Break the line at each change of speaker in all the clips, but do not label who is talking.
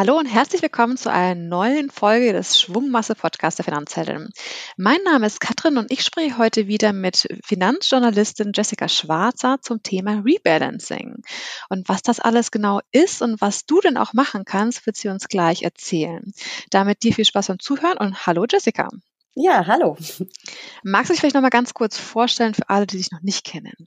Hallo und herzlich willkommen zu einer neuen Folge des Schwungmasse Podcasts der Finanzheldin. Mein Name ist Katrin und ich spreche heute wieder mit Finanzjournalistin Jessica Schwarzer zum Thema Rebalancing. Und was das alles genau ist und was du denn auch machen kannst, wird sie uns gleich erzählen. Damit dir viel Spaß beim Zuhören und hallo Jessica.
Ja, hallo.
Magst du dich vielleicht noch mal ganz kurz vorstellen für alle, die dich noch nicht kennen?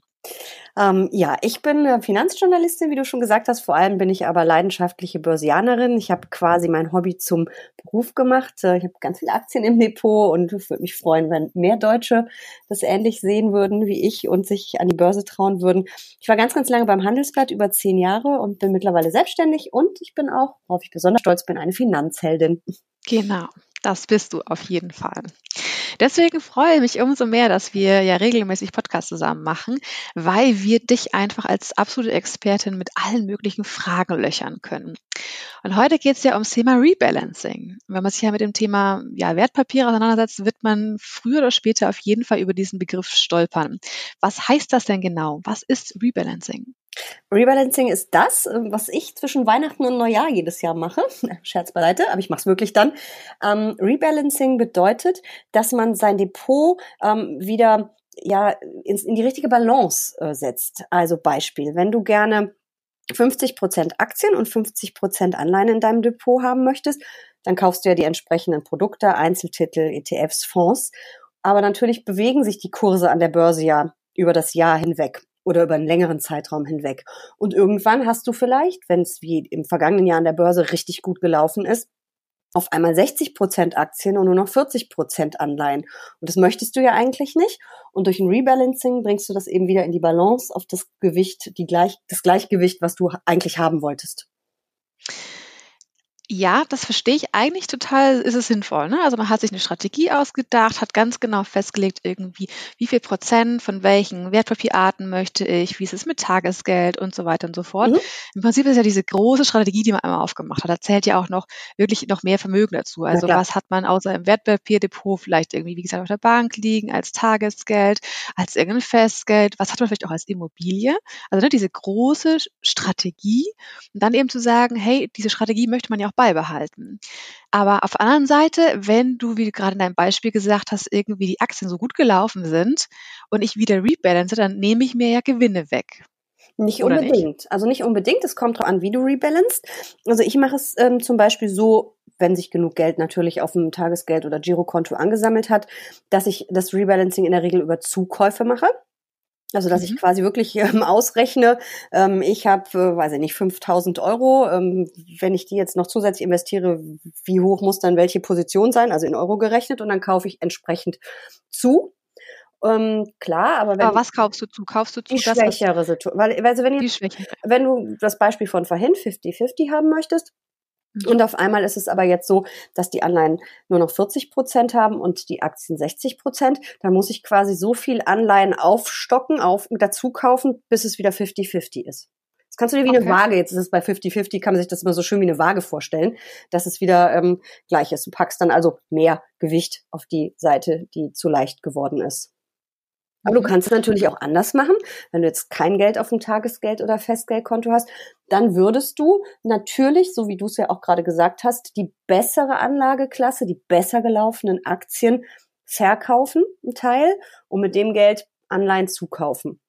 Ähm, ja, ich bin Finanzjournalistin, wie du schon gesagt hast. Vor allem bin ich aber leidenschaftliche Börsianerin. Ich habe quasi mein Hobby zum Beruf gemacht. Äh, ich habe ganz viele Aktien im Depot und würde mich freuen, wenn mehr Deutsche das ähnlich sehen würden wie ich und sich an die Börse trauen würden. Ich war ganz, ganz lange beim Handelsblatt, über zehn Jahre und bin mittlerweile selbstständig und ich bin auch, worauf ich besonders stolz bin, eine Finanzheldin.
Genau. Das bist du auf jeden Fall. Deswegen freue ich mich umso mehr, dass wir ja regelmäßig Podcasts zusammen machen, weil wir dich einfach als absolute Expertin mit allen möglichen Fragen löchern können. Und heute geht es ja ums Thema Rebalancing. Wenn man sich ja mit dem Thema ja, Wertpapiere auseinandersetzt, wird man früher oder später auf jeden Fall über diesen Begriff stolpern. Was heißt das denn genau? Was ist Rebalancing?
Rebalancing ist das, ähm, was ich zwischen Weihnachten und Neujahr jedes Jahr mache. Scherz beiseite, aber ich mache es wirklich dann. Ähm, Rebalancing bedeutet, dass man sein Depot ähm, wieder ja in, in, die richtige Balance äh, setzt. Also Beispiel, wenn du gerne 50% Aktien und 50% Anleihen in deinem Depot haben möchtest, dann kaufst du ja die entsprechenden Produkte, Einzeltitel, ETFs, Fonds. Aber natürlich bewegen sich die Kurse an der Börse ja über das Jahr hinweg oder über einen längeren Zeitraum hinweg. Und irgendwann hast du vielleicht, wenn es wie im vergangenen Jahr an der Börse richtig gut gelaufen ist, auf einmal 60 Prozent Aktien und nur noch 40 Prozent Anleihen. Und das möchtest du ja eigentlich nicht. Und durch ein Rebalancing bringst du das eben wieder in die Balance auf das Gewicht, die gleich, das Gleichgewicht, was du eigentlich haben wolltest.
Ja, das verstehe ich eigentlich total, ist es sinnvoll. Ne? Also man hat sich eine Strategie ausgedacht, hat ganz genau festgelegt, irgendwie, wie viel Prozent von welchen Wertpapierarten möchte ich, wie ist es mit Tagesgeld und so weiter und so fort. Mhm. Im Prinzip ist ja diese große Strategie, die man einmal aufgemacht hat. Da zählt ja auch noch wirklich noch mehr Vermögen dazu. Also was hat man außer im Wertpapierdepot vielleicht irgendwie, wie gesagt, auf der Bank liegen, als Tagesgeld, als irgendein Festgeld, was hat man vielleicht auch als Immobilie? Also ne, diese große Strategie und dann eben zu sagen, hey, diese Strategie möchte man ja auch beibehalten. Aber auf der anderen Seite, wenn du, wie du gerade in deinem Beispiel gesagt hast, irgendwie die Aktien so gut gelaufen sind und ich wieder rebalance, dann nehme ich mir ja Gewinne weg.
Nicht Oder unbedingt. Nicht? Also nicht unbedingt. Es kommt drauf an, wie du rebalanced. Also ich mache es ähm, zum Beispiel so, wenn sich genug Geld natürlich auf dem Tagesgeld oder Girokonto angesammelt hat, dass ich das Rebalancing in der Regel über Zukäufe mache. Also, dass mhm. ich quasi wirklich ähm, ausrechne, ähm, ich habe, äh, weiß ich nicht, 5000 Euro. Ähm, wenn ich die jetzt noch zusätzlich investiere, wie hoch muss dann welche Position sein? Also in Euro gerechnet und dann kaufe ich entsprechend zu. Ähm, klar, aber wenn
aber was kaufst du zu? Kaufst du zu
die schwächere Situation? Weil, also wenn, jetzt, wenn du das Beispiel von vorhin 50-50 haben möchtest. Und auf einmal ist es aber jetzt so, dass die Anleihen nur noch 40 Prozent haben und die Aktien 60 Prozent. Da muss ich quasi so viel Anleihen aufstocken, auf, dazu kaufen, bis es wieder 50-50 ist. Das kannst du dir wie okay. eine Waage, jetzt ist es bei 50-50, kann man sich das immer so schön wie eine Waage vorstellen, dass es wieder ähm, gleich ist. Du packst dann also mehr Gewicht auf die Seite, die zu leicht geworden ist. Aber du mhm. kannst es natürlich auch anders machen. Wenn du jetzt kein Geld auf dem Tagesgeld oder Festgeldkonto hast, dann würdest du natürlich, so wie du es ja auch gerade gesagt hast, die bessere Anlageklasse, die besser gelaufenen Aktien verkaufen, ein Teil, und mit dem Geld Anleihen zukaufen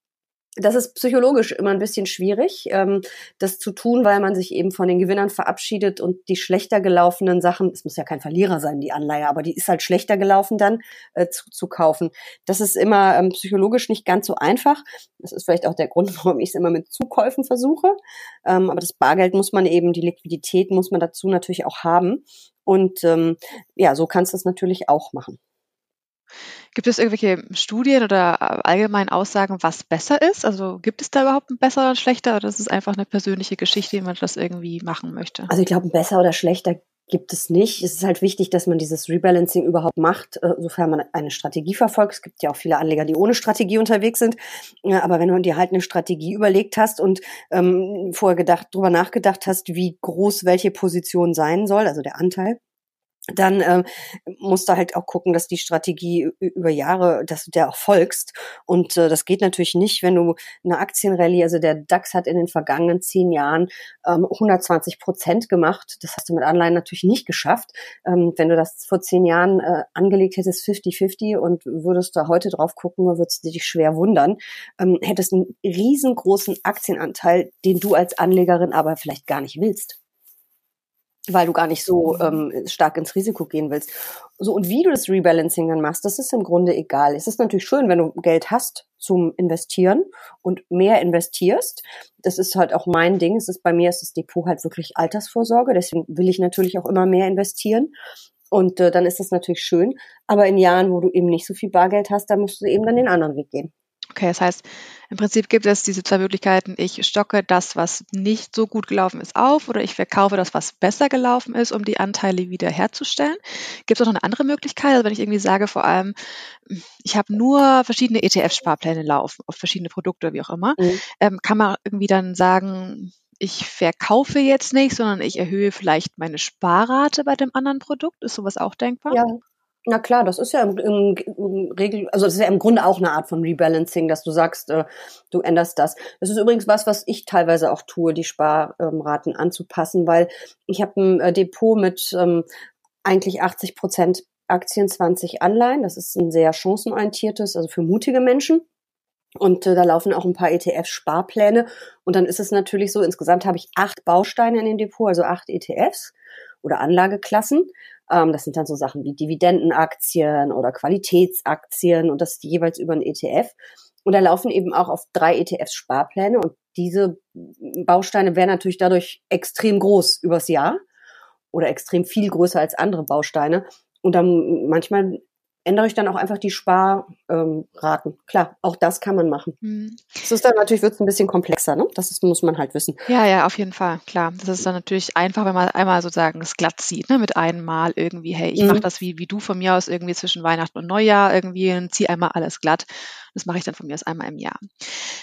das ist psychologisch immer ein bisschen schwierig, ähm, das zu tun, weil man sich eben von den Gewinnern verabschiedet und die schlechter gelaufenen Sachen, es muss ja kein Verlierer sein, die Anleihe, aber die ist halt schlechter gelaufen dann äh, zu, zu kaufen. Das ist immer ähm, psychologisch nicht ganz so einfach. Das ist vielleicht auch der Grund, warum ich es immer mit Zukäufen versuche. Ähm, aber das Bargeld muss man eben, die Liquidität muss man dazu natürlich auch haben. Und ähm, ja, so kannst du es natürlich auch machen.
Gibt es irgendwelche Studien oder äh, allgemein Aussagen, was besser ist? Also gibt es da überhaupt ein besser oder schlechter oder ist es einfach eine persönliche Geschichte, wie man das irgendwie machen möchte?
Also ich glaube, besser oder schlechter gibt es nicht. Es ist halt wichtig, dass man dieses Rebalancing überhaupt macht, äh, sofern man eine Strategie verfolgt. Es gibt ja auch viele Anleger, die ohne Strategie unterwegs sind. Aber wenn du dir halt eine Strategie überlegt hast und ähm, vorher gedacht, drüber nachgedacht hast, wie groß welche Position sein soll, also der Anteil, dann ähm, musst du halt auch gucken, dass die Strategie über Jahre, dass du der auch folgst. Und äh, das geht natürlich nicht, wenn du eine Aktienrallye, also der DAX hat in den vergangenen zehn Jahren ähm, 120 Prozent gemacht. Das hast du mit Anleihen natürlich nicht geschafft. Ähm, wenn du das vor zehn Jahren äh, angelegt hättest, 50-50 und würdest da heute drauf gucken, würdest du dich schwer wundern, ähm, hättest einen riesengroßen Aktienanteil, den du als Anlegerin aber vielleicht gar nicht willst weil du gar nicht so mhm. ähm, stark ins Risiko gehen willst. So, und wie du das Rebalancing dann machst, das ist im Grunde egal. Es ist natürlich schön, wenn du Geld hast zum Investieren und mehr investierst. Das ist halt auch mein Ding. Es ist bei mir ist das Depot halt wirklich Altersvorsorge. Deswegen will ich natürlich auch immer mehr investieren. Und äh, dann ist das natürlich schön. Aber in Jahren, wo du eben nicht so viel Bargeld hast, da musst du eben dann den anderen Weg gehen.
Okay, das heißt, im Prinzip gibt es diese zwei Möglichkeiten. Ich stocke das, was nicht so gut gelaufen ist, auf oder ich verkaufe das, was besser gelaufen ist, um die Anteile wieder herzustellen. Gibt es auch noch eine andere Möglichkeit? Also wenn ich irgendwie sage, vor allem, ich habe nur verschiedene ETF-Sparpläne laufen, auf verschiedene Produkte, wie auch immer, mhm. ähm, kann man irgendwie dann sagen, ich verkaufe jetzt nicht, sondern ich erhöhe vielleicht meine Sparrate bei dem anderen Produkt. Ist sowas auch denkbar?
Ja, na klar, das ist ja im, im, im Regel, also das ist ja im Grunde auch eine Art von Rebalancing, dass du sagst, äh, du änderst das. Das ist übrigens was, was ich teilweise auch tue, die Sparraten ähm, anzupassen, weil ich habe ein äh, Depot mit ähm, eigentlich 80 Prozent Aktien, 20 Anleihen. Das ist ein sehr chancenorientiertes, also für mutige Menschen. Und äh, da laufen auch ein paar ETF-Sparpläne. Und dann ist es natürlich so, insgesamt habe ich acht Bausteine in dem Depot, also acht ETFs oder Anlageklassen. Ähm, das sind dann so Sachen wie Dividendenaktien oder Qualitätsaktien und das jeweils über einen ETF. Und da laufen eben auch auf drei ETFs Sparpläne und diese Bausteine werden natürlich dadurch extrem groß übers Jahr oder extrem viel größer als andere Bausteine. Und dann manchmal ändere ich dann auch einfach die Sparraten. Ähm, Klar, auch das kann man machen. Mhm. Das ist dann natürlich wird es ein bisschen komplexer, ne? Das ist, muss man halt wissen.
Ja, ja, auf jeden Fall, klar. Das ist dann natürlich einfach, wenn man einmal sozusagen es glatt sieht, ne? Mit einem Mal irgendwie, hey, ich mhm. mache das wie, wie du von mir aus irgendwie zwischen Weihnachten und Neujahr irgendwie und ziehe einmal alles glatt. Das mache ich dann von mir aus einmal im Jahr.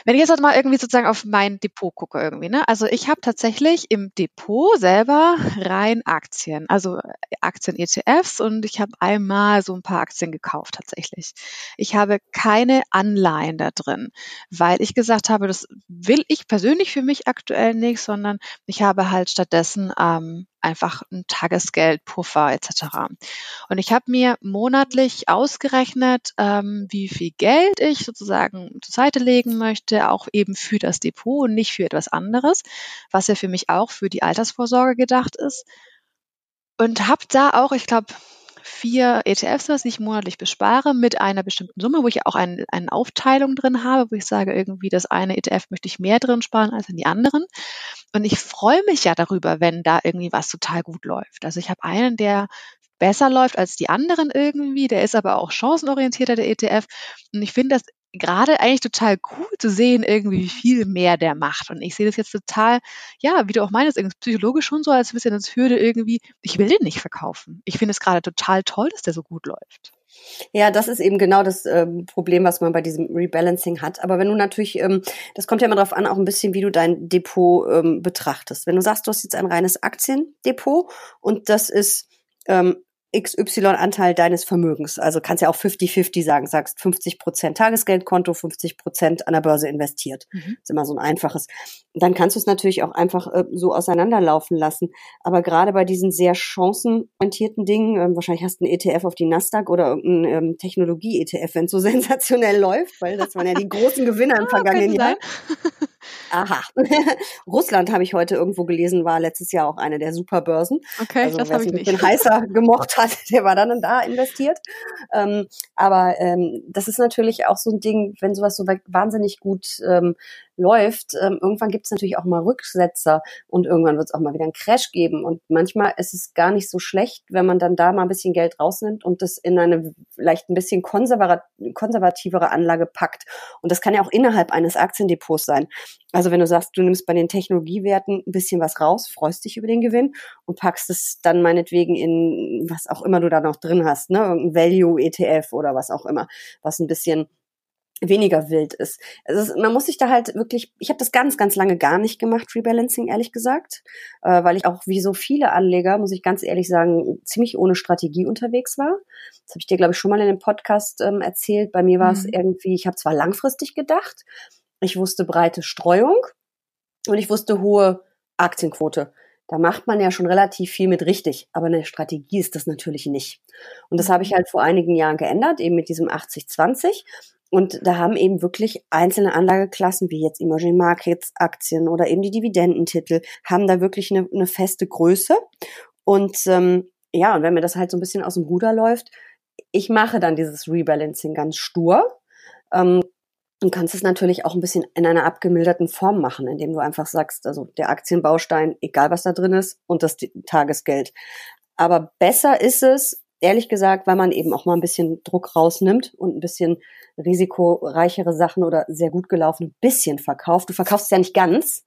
Wenn ich jetzt mal irgendwie sozusagen auf mein Depot gucke irgendwie, ne? Also ich habe tatsächlich im Depot selber rein Aktien, also Aktien-ETFs und ich habe einmal so ein paar Aktien gekauft tatsächlich. Ich habe keine Anleihen da drin, weil ich gesagt habe, das will ich persönlich für mich aktuell nicht, sondern ich habe halt stattdessen ähm, einfach ein Tagesgeldpuffer etc. Und ich habe mir monatlich ausgerechnet, ähm, wie viel Geld ich sozusagen zur Seite legen möchte, auch eben für das Depot und nicht für etwas anderes, was ja für mich auch für die Altersvorsorge gedacht ist. Und habe da auch, ich glaube, vier ETFs, was ich monatlich bespare, mit einer bestimmten Summe, wo ich auch ein, eine Aufteilung drin habe, wo ich sage, irgendwie das eine ETF möchte ich mehr drin sparen als in die anderen. Und ich freue mich ja darüber, wenn da irgendwie was total gut läuft. Also ich habe einen, der besser läuft als die anderen irgendwie, der ist aber auch chancenorientierter, der ETF. Und ich finde das gerade eigentlich total cool zu sehen, irgendwie, wie viel mehr der macht. Und ich sehe das jetzt total, ja, wie du auch meinst, psychologisch schon so als ein bisschen als Hürde irgendwie, ich will den nicht verkaufen. Ich finde es gerade total toll, dass der so gut läuft.
Ja, das ist eben genau das ähm, Problem, was man bei diesem Rebalancing hat. Aber wenn du natürlich, ähm, das kommt ja immer darauf an, auch ein bisschen, wie du dein Depot ähm, betrachtest. Wenn du sagst, du hast jetzt ein reines Aktiendepot und das ist ähm, XY-Anteil deines Vermögens. Also kannst ja auch 50-50 sagen, sagst 50 Prozent Tagesgeldkonto, 50 Prozent an der Börse investiert. Mhm. ist immer so ein einfaches. Dann kannst du es natürlich auch einfach äh, so auseinanderlaufen lassen. Aber gerade bei diesen sehr chancenorientierten Dingen, ähm, wahrscheinlich hast du einen ETF auf die Nasdaq oder irgendeinen ähm, Technologie-ETF, wenn es so sensationell läuft, weil das waren ja die großen Gewinner im ah, vergangenen Jahr. Aha. Russland habe ich heute irgendwo gelesen, war letztes Jahr auch eine der Superbörsen.
Okay, also, das habe ich nicht.
Ein heißer gemocht hat, der war dann da investiert. Ähm, aber ähm, das ist natürlich auch so ein Ding, wenn sowas so wahnsinnig gut ähm, läuft, ähm, irgendwann gibt es natürlich auch mal Rücksetzer und irgendwann wird es auch mal wieder einen Crash geben. Und manchmal ist es gar nicht so schlecht, wenn man dann da mal ein bisschen Geld rausnimmt und das in eine vielleicht ein bisschen konservativere Anlage packt. Und das kann ja auch innerhalb eines Aktiendepots sein. Also wenn du sagst, du nimmst bei den Technologiewerten ein bisschen was raus, freust dich über den Gewinn und packst es dann meinetwegen in was auch immer du da noch drin hast, ne, irgendein Value ETF oder was auch immer, was ein bisschen weniger wild ist. Also man muss sich da halt wirklich, ich habe das ganz, ganz lange gar nicht gemacht, Rebalancing, ehrlich gesagt, äh, weil ich auch wie so viele Anleger, muss ich ganz ehrlich sagen, ziemlich ohne Strategie unterwegs war. Das habe ich dir, glaube ich, schon mal in dem Podcast ähm, erzählt. Bei mir war es mhm. irgendwie, ich habe zwar langfristig gedacht, ich wusste breite Streuung und ich wusste hohe Aktienquote. Da macht man ja schon relativ viel mit richtig, aber eine Strategie ist das natürlich nicht. Und das habe ich halt vor einigen Jahren geändert, eben mit diesem 80-20. Und da haben eben wirklich einzelne Anlageklassen, wie jetzt Emerging Markets Aktien oder eben die Dividendentitel, haben da wirklich eine, eine feste Größe. Und ähm, ja, und wenn mir das halt so ein bisschen aus dem Ruder läuft, ich mache dann dieses Rebalancing ganz stur. Ähm, und kannst es natürlich auch ein bisschen in einer abgemilderten Form machen, indem du einfach sagst, also der Aktienbaustein, egal was da drin ist, und das Tagesgeld. Aber besser ist es, ehrlich gesagt, weil man eben auch mal ein bisschen Druck rausnimmt und ein bisschen risikoreichere Sachen oder sehr gut gelaufen ein bisschen verkauft. Du verkaufst es ja nicht ganz.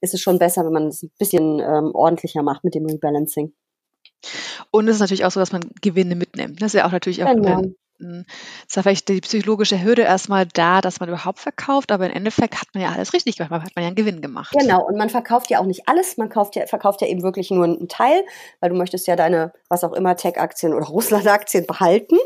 Ist es schon besser, wenn man es ein bisschen ähm, ordentlicher macht mit dem Rebalancing.
Und es ist natürlich auch so, dass man Gewinne mitnimmt. Das ist ja auch natürlich auch genau ist ja vielleicht die psychologische Hürde erstmal da, dass man überhaupt verkauft, aber im Endeffekt hat man ja alles richtig gemacht, man hat man ja einen Gewinn gemacht.
Genau, und man verkauft ja auch nicht alles, man kauft ja, verkauft ja eben wirklich nur einen Teil, weil du möchtest ja deine, was auch immer, Tech-Aktien oder Russland-Aktien behalten,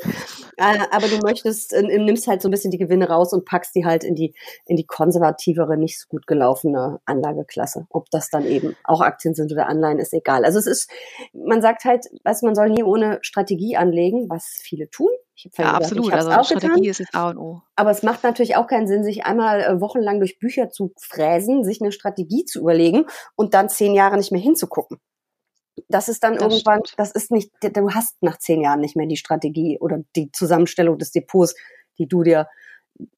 äh, aber du möchtest, äh, nimmst halt so ein bisschen die Gewinne raus und packst die halt in die, in die konservativere, nicht so gut gelaufene Anlageklasse. Ob das dann eben auch Aktien sind oder Anleihen, ist egal. Also es ist, man sagt halt, was man soll nie ohne Strategie anlegen, was viele tun
ich ja, gesagt, absolut. also auch Strategie getan. ist das A und O.
Aber es macht natürlich auch keinen Sinn, sich einmal äh, wochenlang durch Bücher zu fräsen, sich eine Strategie zu überlegen und dann zehn Jahre nicht mehr hinzugucken. Das ist dann das irgendwann, stimmt. das ist nicht, du hast nach zehn Jahren nicht mehr die Strategie oder die Zusammenstellung des Depots, die du dir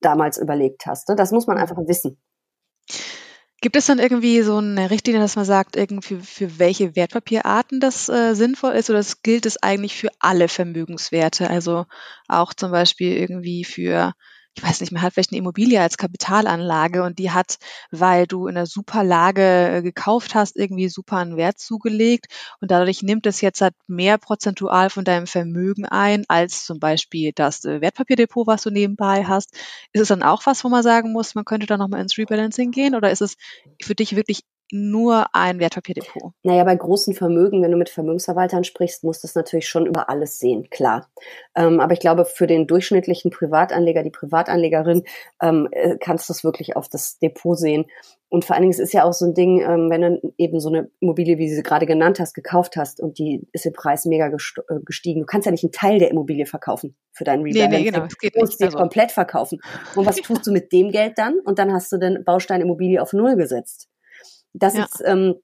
damals überlegt hast. Ne? Das muss man einfach wissen.
Gibt es dann irgendwie so eine Richtlinie, dass man sagt, irgendwie für welche Wertpapierarten das äh, sinnvoll ist oder das gilt es eigentlich für alle Vermögenswerte? Also auch zum Beispiel irgendwie für ich weiß nicht, man hat vielleicht eine Immobilie als Kapitalanlage und die hat, weil du in einer super Lage äh, gekauft hast, irgendwie super einen Wert zugelegt und dadurch nimmt es jetzt halt mehr prozentual von deinem Vermögen ein, als zum Beispiel das äh, Wertpapierdepot, was du nebenbei hast. Ist es dann auch was, wo man sagen muss, man könnte da nochmal ins Rebalancing gehen oder ist es für dich wirklich nur ein Wertpapierdepot?
Naja, bei großen Vermögen, wenn du mit Vermögensverwaltern sprichst, musst du es natürlich schon über alles sehen, klar. Ähm, aber ich glaube, für den durchschnittlichen Privatanleger, die Privatanlegerin, ähm, äh, kannst du es wirklich auf das Depot sehen. Und vor allen Dingen, es ist ja auch so ein Ding, ähm, wenn du eben so eine Immobilie, wie du sie gerade genannt hast, gekauft hast und die ist im Preis mega äh, gestiegen. Du kannst ja nicht einen Teil der Immobilie verkaufen für deinen Rebalancing. Nee, nee, genau, es geht du musst sie also. komplett verkaufen. Und was tust du mit dem Geld dann? Und dann hast du den Baustein Immobilie auf Null gesetzt. Das ja. ist, ähm,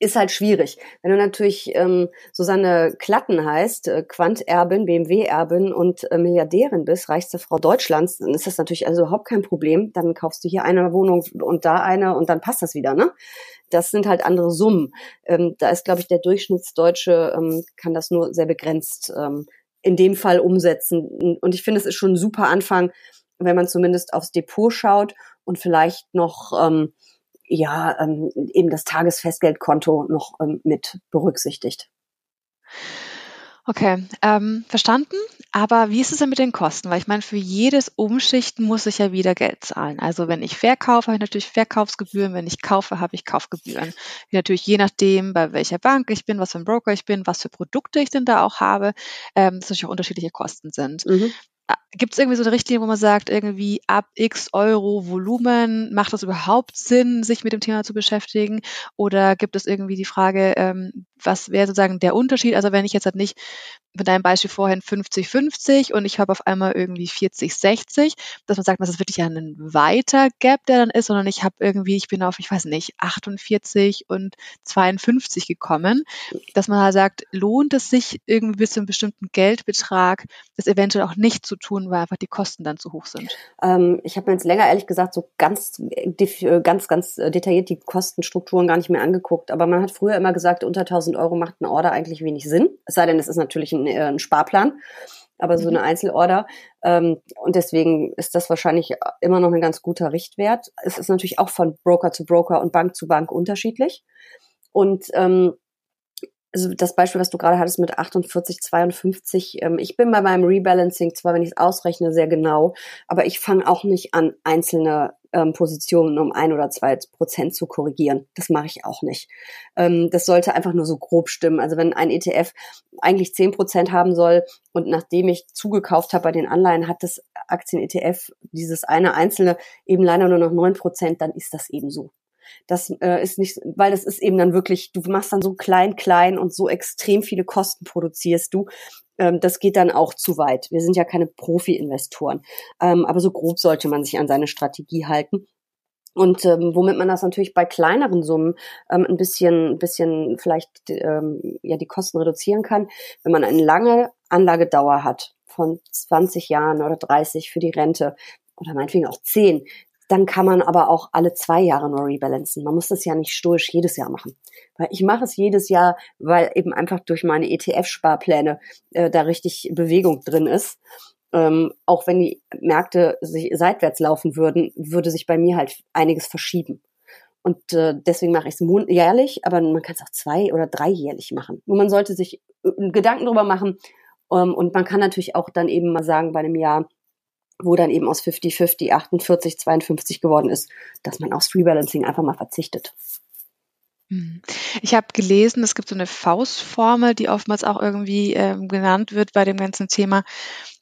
ist halt schwierig. Wenn du natürlich ähm, Susanne Klatten heißt, äh, Quant-Erbin, BMW-Erbin und äh, Milliardärin bist, reichste Frau Deutschlands, dann ist das natürlich also überhaupt kein Problem. Dann kaufst du hier eine Wohnung und da eine und dann passt das wieder, ne? Das sind halt andere Summen. Ähm, da ist, glaube ich, der Durchschnittsdeutsche ähm, kann das nur sehr begrenzt ähm, in dem Fall umsetzen. Und ich finde, es ist schon ein super Anfang, wenn man zumindest aufs Depot schaut und vielleicht noch ähm, ja ähm, eben das Tagesfestgeldkonto noch ähm, mit berücksichtigt.
Okay, ähm, verstanden. Aber wie ist es denn mit den Kosten? Weil ich meine, für jedes Umschichten muss ich ja wieder Geld zahlen. Also wenn ich verkaufe, habe ich natürlich Verkaufsgebühren. Wenn ich kaufe, habe ich Kaufgebühren. Wie natürlich je nachdem, bei welcher Bank ich bin, was für ein Broker ich bin, was für Produkte ich denn da auch habe, ähm, dass natürlich auch unterschiedliche Kosten sind. Mhm. Gibt es irgendwie so eine Richtlinie, wo man sagt, irgendwie ab x Euro Volumen, macht das überhaupt Sinn, sich mit dem Thema zu beschäftigen? Oder gibt es irgendwie die Frage, ähm, was wäre sozusagen der Unterschied? Also wenn ich jetzt halt nicht mit deinem Beispiel vorhin 50-50 und ich habe auf einmal irgendwie 40-60, dass man sagt, das ist wirklich ein weiter Gap, der dann ist, sondern ich habe irgendwie, ich bin auf, ich weiß nicht, 48 und 52 gekommen, dass man halt sagt, lohnt es sich irgendwie bis zu einem bestimmten Geldbetrag, das eventuell auch nicht zu tun, weil einfach die Kosten dann zu hoch sind?
Ähm, ich habe mir jetzt länger ehrlich gesagt so ganz, ganz, ganz detailliert die Kostenstrukturen gar nicht mehr angeguckt, aber man hat früher immer gesagt, unter 1000 Euro macht ein Order eigentlich wenig Sinn, es sei denn, es ist natürlich ein, äh, ein Sparplan aber so eine mhm. Einzelorder. Ähm, und deswegen ist das wahrscheinlich immer noch ein ganz guter Richtwert. Es ist natürlich auch von Broker zu Broker und Bank zu Bank unterschiedlich. Und ähm, also das Beispiel, was du gerade hattest mit 48, 52, ähm, ich bin bei meinem Rebalancing zwar, wenn ich es ausrechne, sehr genau, aber ich fange auch nicht an, einzelne ähm, Positionen um ein oder zwei Prozent zu korrigieren. Das mache ich auch nicht. Ähm, das sollte einfach nur so grob stimmen. Also wenn ein ETF eigentlich zehn Prozent haben soll und nachdem ich zugekauft habe bei den Anleihen, hat das Aktien-ETF dieses eine einzelne eben leider nur noch neun Prozent, dann ist das eben so. Das äh, ist nicht, weil das ist eben dann wirklich, du machst dann so klein, klein und so extrem viele Kosten produzierst du. Ähm, das geht dann auch zu weit. Wir sind ja keine Profi-Investoren. Ähm, aber so grob sollte man sich an seine Strategie halten. Und ähm, womit man das natürlich bei kleineren Summen ähm, ein bisschen, ein bisschen vielleicht ähm, ja die Kosten reduzieren kann, wenn man eine lange Anlagedauer hat von 20 Jahren oder 30 für die Rente oder meinetwegen auch 10, dann kann man aber auch alle zwei Jahre nur rebalancen. Man muss das ja nicht stoisch jedes Jahr machen. Weil ich mache es jedes Jahr, weil eben einfach durch meine ETF-Sparpläne äh, da richtig Bewegung drin ist. Ähm, auch wenn die Märkte sich seitwärts laufen würden, würde sich bei mir halt einiges verschieben. Und äh, deswegen mache ich es jährlich, aber man kann es auch zwei- oder dreijährlich machen. Nur man sollte sich äh, Gedanken drüber machen. Ähm, und man kann natürlich auch dann eben mal sagen, bei einem Jahr, wo dann eben aus 50-50 48, 52 geworden ist, dass man aufs Rebalancing einfach mal verzichtet.
Hm. Ich habe gelesen, es gibt so eine Faustformel, die oftmals auch irgendwie ähm, genannt wird bei dem ganzen Thema,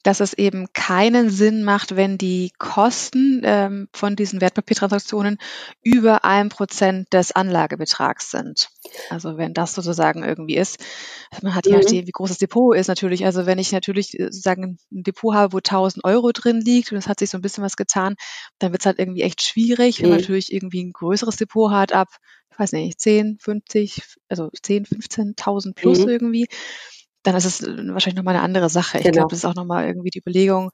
dass es eben keinen Sinn macht, wenn die Kosten ähm, von diesen Wertpapiertransaktionen über ein Prozent des Anlagebetrags sind. Also wenn das sozusagen irgendwie ist, man hat ja mhm. wie groß das Depot ist natürlich. Also wenn ich natürlich äh, sozusagen ein Depot habe, wo 1000 Euro drin liegt und es hat sich so ein bisschen was getan, dann wird es halt irgendwie echt schwierig. Wenn man mhm. natürlich irgendwie ein größeres Depot hat ab, weiß nicht, 10, 50, also 10, 15.000 plus mhm. irgendwie, dann ist es äh, wahrscheinlich nochmal eine andere Sache. Ich genau. glaube, das ist auch nochmal irgendwie die Überlegung,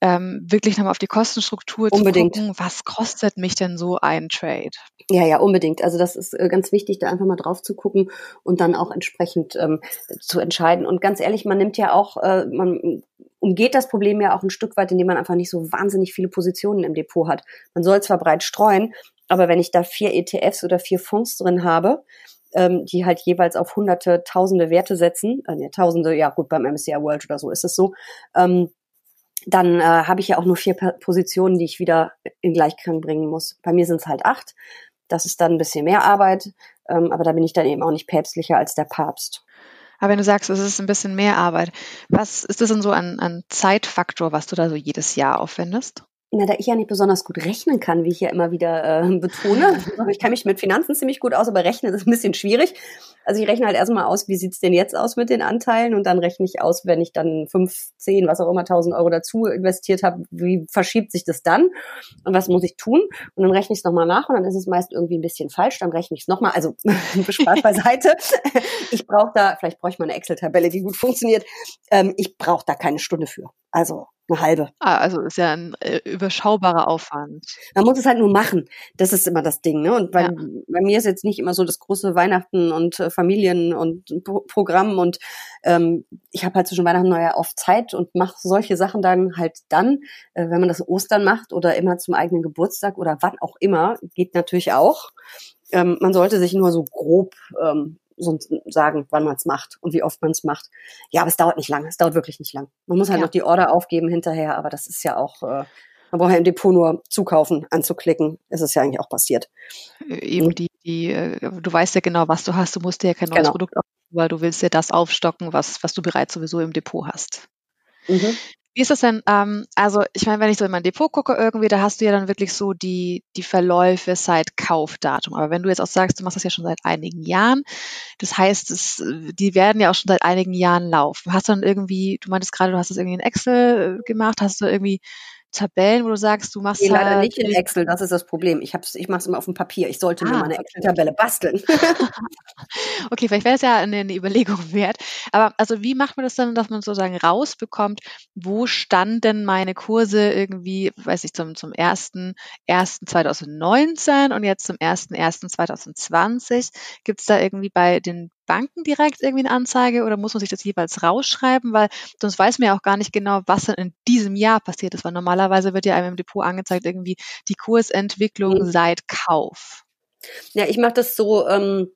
ähm, wirklich nochmal auf die Kostenstruktur unbedingt. zu gucken, was kostet mich denn so ein Trade?
Ja, ja, unbedingt. Also das ist äh, ganz wichtig, da einfach mal drauf zu gucken und dann auch entsprechend ähm, zu entscheiden. Und ganz ehrlich, man nimmt ja auch, äh, man umgeht das Problem ja auch ein Stück weit, indem man einfach nicht so wahnsinnig viele Positionen im Depot hat. Man soll zwar breit streuen, aber wenn ich da vier ETFs oder vier Fonds drin habe, ähm, die halt jeweils auf hunderte, tausende Werte setzen, äh, ne, tausende, ja gut, beim MSCI World oder so ist es so, ähm, dann äh, habe ich ja auch nur vier Positionen, die ich wieder in Gleichklang bringen muss. Bei mir sind es halt acht. Das ist dann ein bisschen mehr Arbeit, ähm, aber da bin ich dann eben auch nicht päpstlicher als der Papst.
Aber wenn du sagst, es ist ein bisschen mehr Arbeit, was ist das denn so an, an Zeitfaktor, was du da so jedes Jahr aufwendest?
Na, da ich ja nicht besonders gut rechnen kann, wie ich ja immer wieder äh, betone. Ich kann mich mit Finanzen ziemlich gut aus, aber rechnen ist ein bisschen schwierig. Also ich rechne halt erstmal aus, wie sieht's denn jetzt aus mit den Anteilen und dann rechne ich aus, wenn ich dann fünf, zehn, was auch immer, tausend Euro dazu investiert habe, wie verschiebt sich das dann und was muss ich tun? Und dann rechne ich es nochmal nach und dann ist es meist irgendwie ein bisschen falsch, dann rechne ich es nochmal. Also Spaß beiseite. Ich brauche da, vielleicht brauche ich mal eine Excel-Tabelle, die gut funktioniert. Ähm, ich brauche da keine Stunde für. Also eine halbe.
Ah, also ist ja ein äh, überschaubarer Aufwand.
Man muss es halt nur machen. Das ist immer das Ding, ne? Und bei, ja. bei mir ist jetzt nicht immer so das große Weihnachten und äh, Familien und Pro Programm und ähm, ich habe halt zwischen Weihnachten und Neujahr oft Zeit und mache solche Sachen dann halt dann, äh, wenn man das Ostern macht oder immer zum eigenen Geburtstag oder wann auch immer, geht natürlich auch. Ähm, man sollte sich nur so grob ähm, sagen, wann man es macht und wie oft man es macht. Ja, aber es dauert nicht lange. Es dauert wirklich nicht lang. Man muss halt ja. noch die Order aufgeben hinterher, aber das ist ja auch, äh, man braucht ja im Depot nur zukaufen, anzuklicken. Ist es ja eigentlich auch passiert.
Äh, eben hm. die, die, äh, du weißt ja genau, was du hast. Du musst dir ja kein neues genau. Produkt aufbauen, weil du willst ja das aufstocken, was, was du bereits sowieso im Depot hast. Mhm. Wie ist das denn? Ähm, also ich meine, wenn ich so in mein Depot gucke irgendwie, da hast du ja dann wirklich so die, die Verläufe seit Kaufdatum. Aber wenn du jetzt auch sagst, du machst das ja schon seit einigen Jahren, das heißt, es, die werden ja auch schon seit einigen Jahren laufen. Hast du dann irgendwie, du meintest gerade, du hast das irgendwie in Excel äh, gemacht, hast du irgendwie Tabellen, wo du sagst, du machst nee,
leider halt nicht in Excel, das ist das Problem. Ich, ich mache es immer auf dem Papier. Ich sollte ah, mir mal eine Excel-Tabelle basteln.
okay, vielleicht wäre es ja eine, eine, Überlegung wert. Aber also wie macht man das dann, dass man sozusagen rausbekommt, wo standen meine Kurse irgendwie, weiß ich, zum, zum 1.1.2019 und jetzt zum 1.1.2020? Gibt es da irgendwie bei den Banken direkt irgendwie eine Anzeige oder muss man sich das jeweils rausschreiben? Weil sonst weiß man ja auch gar nicht genau, was denn in diesem Jahr passiert ist. Weil normalerweise wird ja einem im Depot angezeigt, irgendwie die Kursentwicklung mhm. seit Kauf.
Ja, ich mache das so, ähm,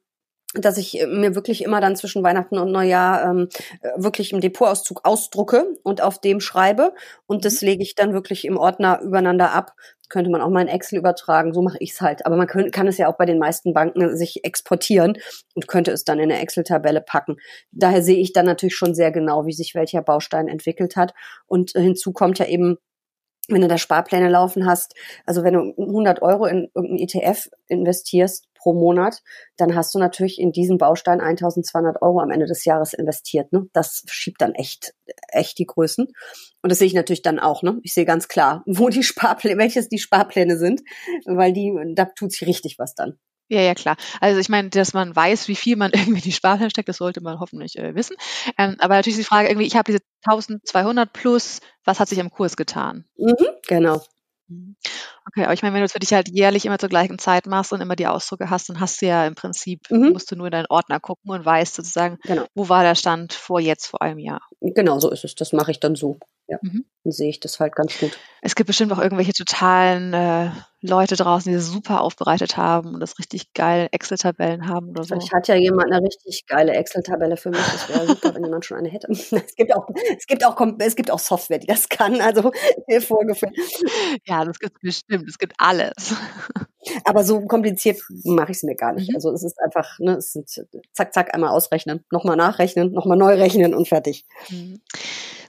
dass ich äh, mir wirklich immer dann zwischen Weihnachten und Neujahr ähm, äh, wirklich im Depotauszug ausdrucke und auf dem schreibe und das mhm. lege ich dann wirklich im Ordner übereinander ab. Könnte man auch mal in Excel übertragen, so mache ich es halt. Aber man kann, kann es ja auch bei den meisten Banken sich exportieren und könnte es dann in eine Excel-Tabelle packen. Daher sehe ich dann natürlich schon sehr genau, wie sich welcher Baustein entwickelt hat. Und hinzu kommt ja eben wenn du da Sparpläne laufen hast, also wenn du 100 Euro in irgendein ETF investierst pro Monat, dann hast du natürlich in diesen Baustein 1200 Euro am Ende des Jahres investiert. Ne? Das schiebt dann echt, echt die Größen. Und das sehe ich natürlich dann auch. Ne? Ich sehe ganz klar, wo die Sparpläne, welches die Sparpläne sind, weil die, da tut sich richtig was dann.
Ja, ja, klar. Also ich meine, dass man weiß, wie viel man irgendwie in die Sparpläne steckt, das sollte man hoffentlich äh, wissen. Ähm, aber natürlich ist die Frage irgendwie, ich habe diese 1200 plus, was hat sich am Kurs getan?
Mhm, genau.
Mhm. Okay, aber ich meine, wenn du es für dich halt jährlich immer zur gleichen Zeit machst und immer die Ausdrucke hast, dann hast du ja im Prinzip, mhm. musst du nur in deinen Ordner gucken und weißt sozusagen, genau. wo war der Stand vor jetzt, vor einem Jahr.
Genau, so ist es. Das mache ich dann so. Ja, mhm. dann sehe ich das halt ganz gut.
Es gibt bestimmt auch irgendwelche totalen äh, Leute draußen, die das super aufbereitet haben und das richtig geil Excel-Tabellen haben oder so.
Ich hatte ja jemand eine richtig geile Excel-Tabelle für mich. Das wäre super, wenn jemand schon eine hätte. Es gibt auch, es gibt auch, es gibt auch Software, die das kann. Also mir vorgeführt.
Ja, das gibt bestimmt. Es gibt alles.
Aber so kompliziert mache ich es mir gar nicht. Mhm. Also es ist einfach, ne, es sind zack, zack, einmal ausrechnen, nochmal nachrechnen, nochmal neu rechnen und fertig. Mhm.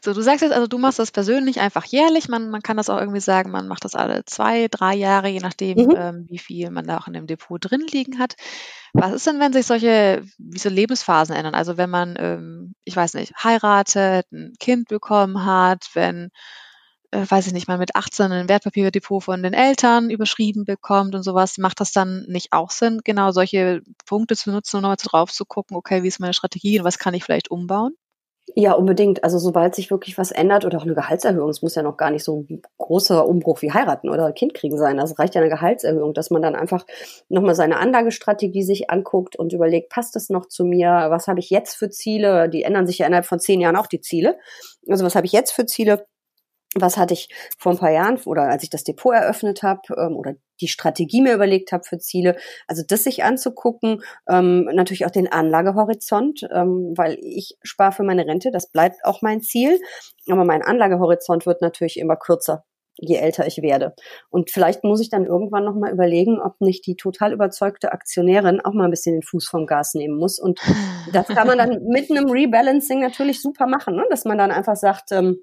So, du sagst jetzt also, du machst das persönlich einfach jährlich. Man, man kann das auch irgendwie sagen, man macht das alle zwei, drei Jahre, je nachdem, mhm. ähm, wie viel man da auch in dem Depot drin liegen hat. Was ist denn, wenn sich solche, wie so Lebensphasen ändern? Also wenn man, ähm, ich weiß nicht, heiratet, ein Kind bekommen hat, wenn äh, weiß ich nicht, mal mit 18 ein Wertpapierdepot von den Eltern überschrieben bekommt und sowas, macht das dann nicht auch Sinn, genau solche Punkte zu nutzen und nochmal drauf zu gucken, okay, wie ist meine Strategie und was kann ich vielleicht umbauen?
Ja, unbedingt. Also sobald sich wirklich was ändert oder auch eine Gehaltserhöhung, es muss ja noch gar nicht so ein großer Umbruch wie heiraten oder Kind kriegen sein. Also reicht ja eine Gehaltserhöhung, dass man dann einfach nochmal seine Anlagestrategie sich anguckt und überlegt, passt das noch zu mir? Was habe ich jetzt für Ziele? Die ändern sich ja innerhalb von zehn Jahren auch die Ziele. Also was habe ich jetzt für Ziele? Was hatte ich vor ein paar Jahren oder als ich das Depot eröffnet habe ähm, oder die Strategie mir überlegt habe für Ziele. Also das sich anzugucken, ähm, natürlich auch den Anlagehorizont, ähm, weil ich spare für meine Rente, das bleibt auch mein Ziel. Aber mein Anlagehorizont wird natürlich immer kürzer je älter ich werde. Und vielleicht muss ich dann irgendwann nochmal überlegen, ob nicht die total überzeugte Aktionärin auch mal ein bisschen den Fuß vom Gas nehmen muss. Und das kann man dann mit einem Rebalancing natürlich super machen, ne? dass man dann einfach sagt, ähm,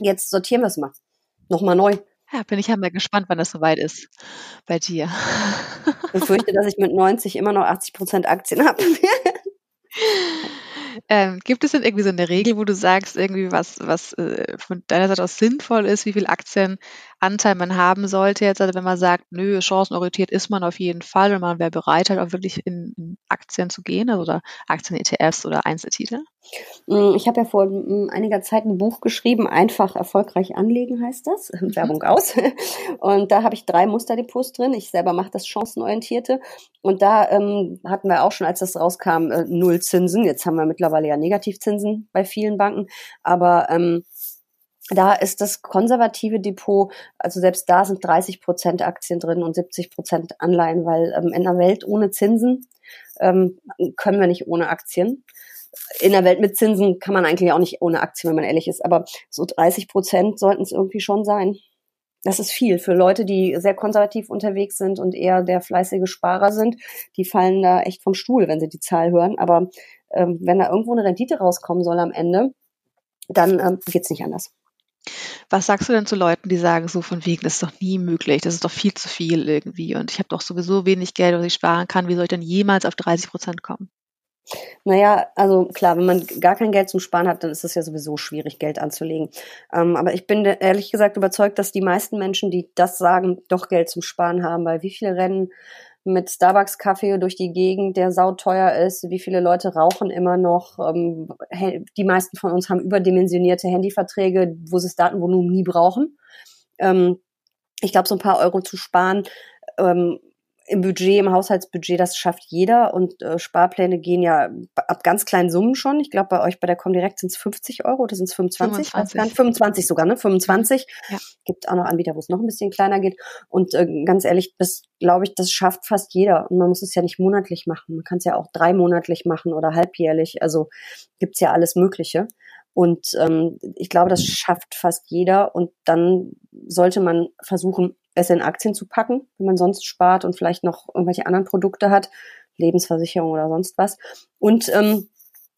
jetzt sortieren wir es mal. Nochmal neu.
Ja, bin ich ja mal gespannt, wann das soweit ist bei dir.
Ich befürchte, dass ich mit 90 immer noch 80 Prozent Aktien habe.
Ähm, gibt es denn irgendwie so eine Regel, wo du sagst, irgendwie was, was äh, von deiner Seite aus sinnvoll ist, wie viel Aktienanteil man haben sollte jetzt? Also wenn man sagt, nö, chancenorientiert ist man auf jeden Fall und man wäre bereit, halt auch wirklich in, in Aktien zu gehen, also oder Aktien-ETFs oder Einzeltitel?
Mm, ich habe ja vor mm, einiger Zeit ein Buch geschrieben, einfach erfolgreich anlegen heißt das, mhm. Werbung aus. Und da habe ich drei Musterdepots drin. Ich selber mache das chancenorientierte. Und da ähm, hatten wir auch schon, als das rauskam, äh, null Zinsen. Jetzt haben wir mittlerweile ja Negativzinsen bei vielen Banken. Aber ähm, da ist das konservative Depot, also selbst da sind 30 Prozent Aktien drin und 70 Prozent Anleihen, weil ähm, in einer Welt ohne Zinsen ähm, können wir nicht ohne Aktien in der Welt mit Zinsen kann man eigentlich auch nicht ohne Aktien, wenn man ehrlich ist. Aber so 30 Prozent sollten es irgendwie schon sein. Das ist viel für Leute, die sehr konservativ unterwegs sind und eher der fleißige Sparer sind. Die fallen da echt vom Stuhl, wenn sie die Zahl hören. Aber ähm, wenn da irgendwo eine Rendite rauskommen soll am Ende, dann ähm, geht's nicht anders.
Was sagst du denn zu Leuten, die sagen so von wegen, das ist doch nie möglich, das ist doch viel zu viel irgendwie und ich habe doch sowieso wenig Geld, was ich sparen kann, wie soll ich denn jemals auf 30 Prozent kommen?
Naja, also klar, wenn man gar kein Geld zum Sparen hat, dann ist es ja sowieso schwierig, Geld anzulegen. Ähm, aber ich bin ehrlich gesagt überzeugt, dass die meisten Menschen, die das sagen, doch Geld zum Sparen haben, weil wie viele rennen mit Starbucks-Kaffee durch die Gegend, der sauteuer ist, wie viele Leute rauchen immer noch. Ähm, die meisten von uns haben überdimensionierte Handyverträge, wo sie das Datenvolumen nie brauchen. Ähm, ich glaube, so ein paar Euro zu sparen, ähm, im Budget, im Haushaltsbudget, das schafft jeder und äh, Sparpläne gehen ja ab ganz kleinen Summen schon. Ich glaube, bei euch bei der Comdirect sind es 50 Euro oder sind es 25? 25. 25 sogar, ne? 25. Ja. Gibt auch noch Anbieter, wo es noch ein bisschen kleiner geht. Und äh, ganz ehrlich, das glaube ich, das schafft fast jeder. Und man muss es ja nicht monatlich machen. Man kann es ja auch dreimonatlich machen oder halbjährlich. Also gibt's ja alles Mögliche. Und ähm, ich glaube, das schafft fast jeder. Und dann sollte man versuchen, es in Aktien zu packen, wenn man sonst spart und vielleicht noch irgendwelche anderen Produkte hat, Lebensversicherung oder sonst was. Und ähm,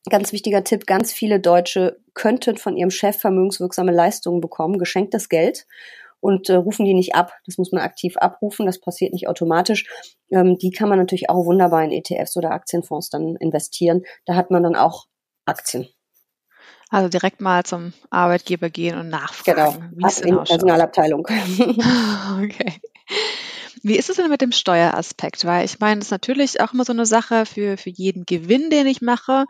ganz wichtiger Tipp, ganz viele Deutsche könnten von ihrem Chef vermögenswirksame Leistungen bekommen, geschenktes Geld und äh, rufen die nicht ab. Das muss man aktiv abrufen, das passiert nicht automatisch. Ähm, die kann man natürlich auch wunderbar in ETFs oder Aktienfonds dann investieren. Da hat man dann auch Aktien.
Also direkt mal zum Arbeitgeber gehen und nachfragen.
Genau, wie in der Personalabteilung.
okay. Wie ist es denn mit dem Steueraspekt? Weil ich meine, das ist natürlich auch immer so eine Sache für, für jeden Gewinn, den ich mache.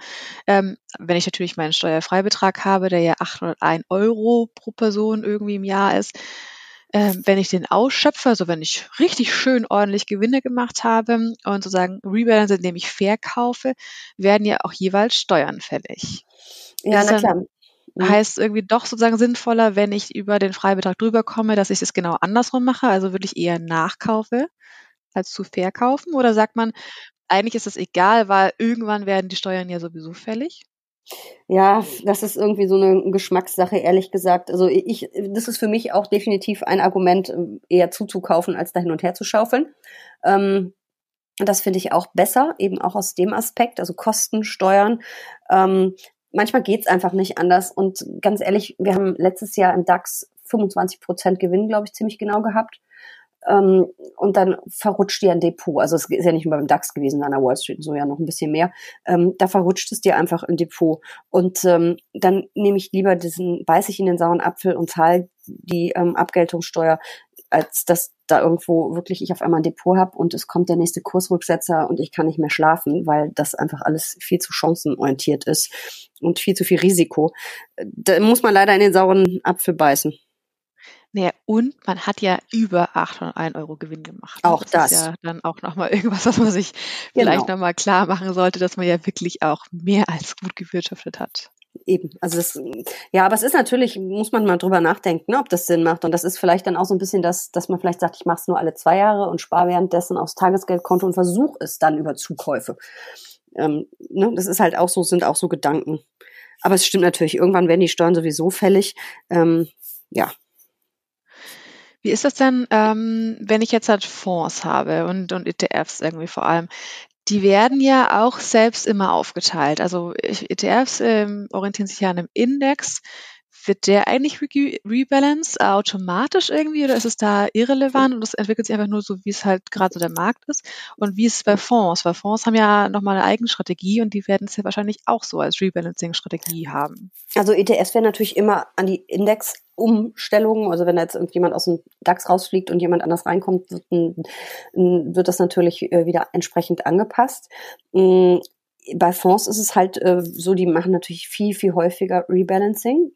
Ähm, wenn ich natürlich meinen Steuerfreibetrag habe, der ja 801 Euro pro Person irgendwie im Jahr ist, ähm, wenn ich den ausschöpfe, also wenn ich richtig schön ordentlich Gewinne gemacht habe und sozusagen rebalance, indem ich verkaufe, werden ja auch jeweils Steuern fällig. Ja, na klar. Mhm. Heißt irgendwie doch sozusagen sinnvoller, wenn ich über den Freibetrag drüber komme, dass ich es genau andersrum mache, also wirklich eher nachkaufe als zu verkaufen? Oder sagt man, eigentlich ist es egal, weil irgendwann werden die Steuern ja sowieso fällig?
Ja, das ist irgendwie so eine Geschmackssache, ehrlich gesagt. Also ich, das ist für mich auch definitiv ein Argument, eher zuzukaufen, als da hin und her zu schaufeln. Ähm, das finde ich auch besser, eben auch aus dem Aspekt, also Kosten, Steuern. Ähm, manchmal geht's einfach nicht anders. Und ganz ehrlich, wir haben letztes Jahr in DAX 25 Prozent Gewinn, glaube ich, ziemlich genau gehabt. Ähm, und dann verrutscht dir ein Depot. Also es ist ja nicht nur beim DAX gewesen, an der Wall Street, so ja noch ein bisschen mehr. Ähm, da verrutscht es dir einfach ein Depot. Und ähm, dann nehme ich lieber diesen, beiß ich in den sauren Apfel und zahle die ähm, Abgeltungssteuer, als dass da irgendwo wirklich ich auf einmal ein Depot habe und es kommt der nächste Kursrücksetzer und ich kann nicht mehr schlafen, weil das einfach alles viel zu chancenorientiert ist und viel zu viel Risiko. Da muss man leider in den sauren Apfel beißen.
Naja, und man hat ja über 801 Euro Gewinn gemacht.
Auch das. das.
ist ja dann auch nochmal irgendwas, was man sich genau. vielleicht nochmal klar machen sollte, dass man ja wirklich auch mehr als gut gewirtschaftet hat.
Eben, also das, ja, aber es ist natürlich, muss man mal drüber nachdenken, ne, ob das Sinn macht. Und das ist vielleicht dann auch so ein bisschen das, dass man vielleicht sagt, ich mache es nur alle zwei Jahre und spare währenddessen aufs Tagesgeldkonto und versuche es dann über Zukäufe. Ähm, ne, das ist halt auch so, sind auch so Gedanken. Aber es stimmt natürlich, irgendwann werden die Steuern sowieso fällig. Ähm, ja,
wie ist das denn, ähm, wenn ich jetzt halt Fonds habe und, und ETFs irgendwie vor allem? Die werden ja auch selbst immer aufgeteilt. Also ETFs ähm, orientieren sich ja an einem Index. Wird der eigentlich re rebalanced automatisch irgendwie oder ist es da irrelevant und es entwickelt sich einfach nur so, wie es halt gerade so der Markt ist? Und wie ist es bei Fonds? Weil Fonds haben ja nochmal eine eigene Strategie und die werden es ja wahrscheinlich auch so als Rebalancing-Strategie haben.
Also ETFs werden natürlich immer an die Index Umstellungen, also wenn jetzt irgendjemand aus dem DAX rausfliegt und jemand anders reinkommt, wird, wird das natürlich äh, wieder entsprechend angepasst. Mm, bei Fonds ist es halt äh, so, die machen natürlich viel, viel häufiger Rebalancing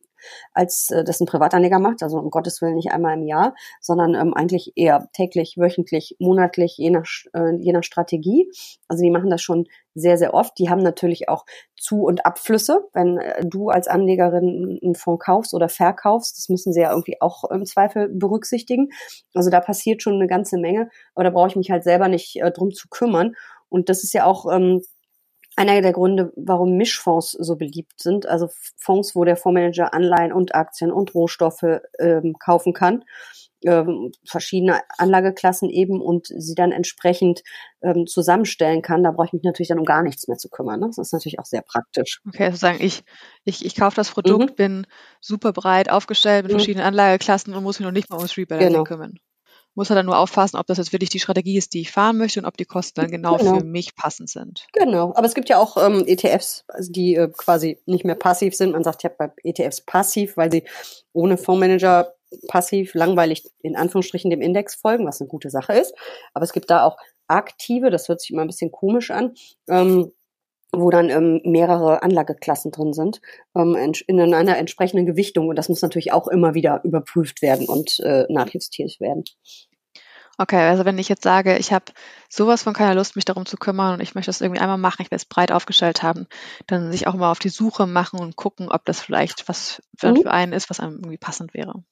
als äh, das ein Privatanleger macht, also um Gottes Willen nicht einmal im Jahr, sondern ähm, eigentlich eher täglich, wöchentlich, monatlich, je nach, äh, je nach Strategie. Also die machen das schon sehr, sehr oft. Die haben natürlich auch Zu- und Abflüsse. Wenn äh, du als Anlegerin einen Fonds kaufst oder verkaufst, das müssen sie ja irgendwie auch im Zweifel berücksichtigen. Also da passiert schon eine ganze Menge, aber da brauche ich mich halt selber nicht äh, drum zu kümmern. Und das ist ja auch ähm, einer der Gründe, warum Mischfonds so beliebt sind, also Fonds, wo der Fondsmanager Anleihen und Aktien und Rohstoffe ähm, kaufen kann, ähm, verschiedene Anlageklassen eben und sie dann entsprechend ähm, zusammenstellen kann. Da brauche ich mich natürlich dann um gar nichts mehr zu kümmern. Ne? Das ist natürlich auch sehr praktisch.
Okay, also sagen, ich, ich, ich kaufe das Produkt, mhm. bin super breit aufgestellt mit mhm. verschiedenen Anlageklassen und muss mich noch nicht mal ums Rebalancing genau. kümmern muss er dann nur aufpassen, ob das jetzt wirklich die Strategie ist, die ich fahren möchte und ob die Kosten dann genau, genau. für mich passend sind.
Genau, aber es gibt ja auch ähm, ETFs, also die äh, quasi nicht mehr passiv sind. Man sagt ja bei ETFs passiv, weil sie ohne Fondsmanager passiv langweilig in Anführungsstrichen dem Index folgen, was eine gute Sache ist. Aber es gibt da auch aktive, das hört sich immer ein bisschen komisch an. Ähm, wo dann ähm, mehrere Anlageklassen drin sind, ähm, in einer entsprechenden Gewichtung. Und das muss natürlich auch immer wieder überprüft werden und äh, nachjustiert werden.
Okay, also wenn ich jetzt sage, ich habe sowas von keiner Lust, mich darum zu kümmern und ich möchte das irgendwie einmal machen, ich will es breit aufgestellt haben, dann sich auch mal auf die Suche machen und gucken, ob das vielleicht was für, mhm. für einen ist, was einem irgendwie passend wäre.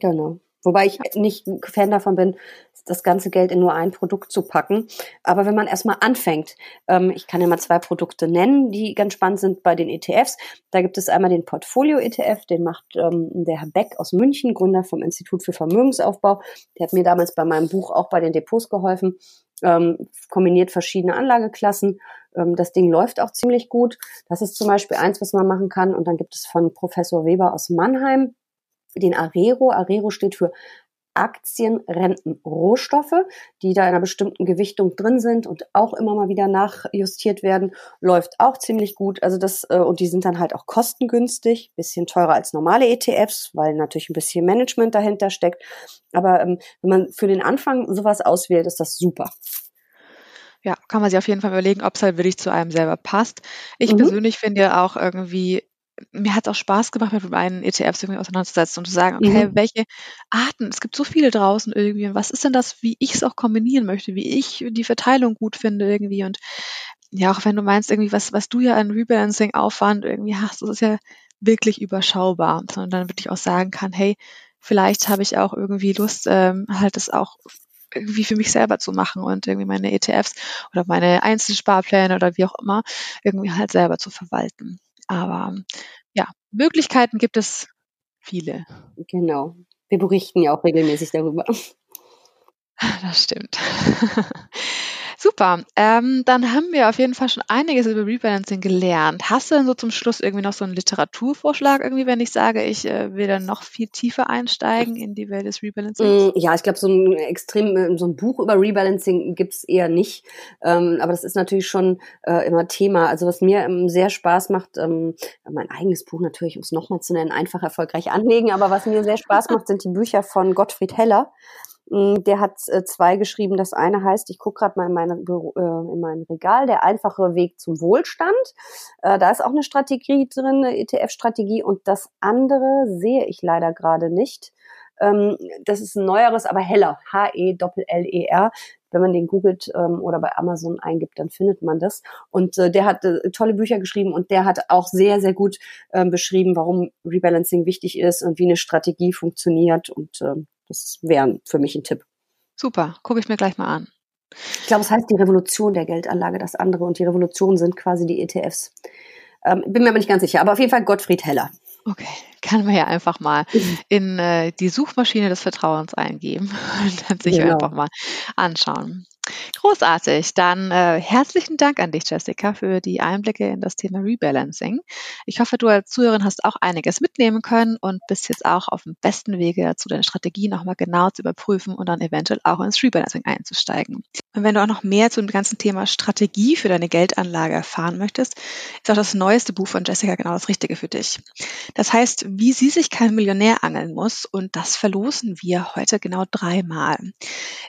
Genau. Wobei ich nicht ein Fan davon bin, das ganze Geld in nur ein Produkt zu packen. Aber wenn man erstmal anfängt, ähm, ich kann ja mal zwei Produkte nennen, die ganz spannend sind bei den ETFs. Da gibt es einmal den Portfolio-ETF, den macht ähm, der Herr Beck aus München, Gründer vom Institut für Vermögensaufbau. Der hat mir damals bei meinem Buch auch bei den Depots geholfen. Ähm, kombiniert verschiedene Anlageklassen. Ähm, das Ding läuft auch ziemlich gut. Das ist zum Beispiel eins, was man machen kann. Und dann gibt es von Professor Weber aus Mannheim den Arero. Arero steht für Aktien, Renten, Rohstoffe, die da in einer bestimmten Gewichtung drin sind und auch immer mal wieder nachjustiert werden, läuft auch ziemlich gut. Also das äh, und die sind dann halt auch kostengünstig, bisschen teurer als normale ETFs, weil natürlich ein bisschen Management dahinter steckt. Aber ähm, wenn man für den Anfang sowas auswählt, ist das super.
Ja, kann man sich auf jeden Fall überlegen, ob es halt wirklich zu einem selber passt. Ich mhm. persönlich finde ja auch irgendwie mir hat es auch Spaß gemacht, mit meinen ETFs irgendwie auseinanderzusetzen und zu sagen, okay, mhm. welche Arten, es gibt so viele draußen irgendwie, und was ist denn das, wie ich es auch kombinieren möchte, wie ich die Verteilung gut finde irgendwie und ja, auch wenn du meinst irgendwie, was, was du ja an Rebalancing-Aufwand irgendwie hast, das ist ja wirklich überschaubar, sondern dann wirklich auch sagen kann, hey, vielleicht habe ich auch irgendwie Lust, ähm, halt das auch irgendwie für mich selber zu machen und irgendwie meine ETFs oder meine Einzelsparpläne oder wie auch immer irgendwie halt selber zu verwalten. Aber ja, Möglichkeiten gibt es viele.
Genau. Wir berichten ja auch regelmäßig darüber.
Das stimmt. Super. Ähm, dann haben wir auf jeden Fall schon einiges über Rebalancing gelernt. Hast du denn so zum Schluss irgendwie noch so einen Literaturvorschlag, irgendwie, wenn ich sage, ich äh, will dann noch viel tiefer einsteigen in die Welt des Rebalancing?
Mm, ja, ich glaube, so ein extrem, äh, so ein Buch über Rebalancing gibt's eher nicht. Ähm, aber das ist natürlich schon äh, immer Thema. Also was mir ähm, sehr Spaß macht, ähm, mein eigenes Buch natürlich, um es nochmal zu nennen, einfach erfolgreich anlegen. Aber was mir sehr Spaß macht, sind die Bücher von Gottfried Heller. Mm, der hat äh, zwei geschrieben. Das eine heißt, ich gucke gerade mal in, meine, äh, in mein Regal, der einfache Weg zum Wohlstand. Äh, da ist auch eine Strategie drin, eine ETF-Strategie. Und das andere sehe ich leider gerade nicht. Ähm, das ist ein neueres, aber heller. H-E-L-L-E-R. Wenn man den googelt ähm, oder bei Amazon eingibt, dann findet man das. Und äh, der hat äh, tolle Bücher geschrieben und der hat auch sehr, sehr gut ähm, beschrieben, warum Rebalancing wichtig ist und wie eine Strategie funktioniert. Und ähm, das wäre für mich ein Tipp.
Super, gucke ich mir gleich mal an.
Ich glaube, es heißt die Revolution der Geldanlage, das andere. Und die Revolution sind quasi die ETFs. Ähm, bin mir aber nicht ganz sicher. Aber auf jeden Fall Gottfried Heller.
Okay, kann man ja einfach mal mhm. in äh, die Suchmaschine des Vertrauens eingeben und dann sich genau. einfach mal anschauen. Großartig. Dann äh, herzlichen Dank an dich, Jessica, für die Einblicke in das Thema Rebalancing. Ich hoffe, du als Zuhörerin hast auch einiges mitnehmen können und bist jetzt auch auf dem besten Wege dazu, deine Strategie nochmal genau zu überprüfen und dann eventuell auch ins Rebalancing einzusteigen. Und wenn du auch noch mehr zu dem ganzen Thema Strategie für deine Geldanlage erfahren möchtest, ist auch das neueste Buch von Jessica genau das Richtige für dich. Das heißt, wie sie sich kein Millionär angeln muss und das verlosen wir heute genau dreimal.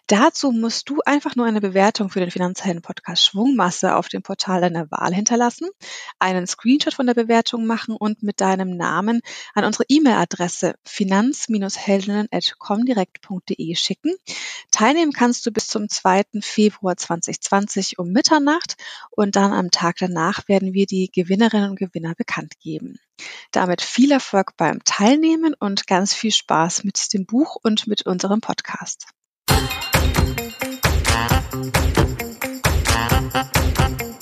Dazu musst du einfach nur eine Bewertung für den Finanzhelden Podcast Schwungmasse auf dem Portal deiner Wahl hinterlassen, einen Screenshot von der Bewertung machen und mit deinem Namen an unsere E-Mail-Adresse finanz-heldinnen.comdirect.de schicken. Teilnehmen kannst du bis zum 2. Februar 2020 um Mitternacht und dann am Tag danach werden wir die Gewinnerinnen und Gewinner bekannt geben. Damit viel Erfolg beim Teilnehmen und ganz viel Spaß mit dem Buch und mit unserem Podcast. Thank you.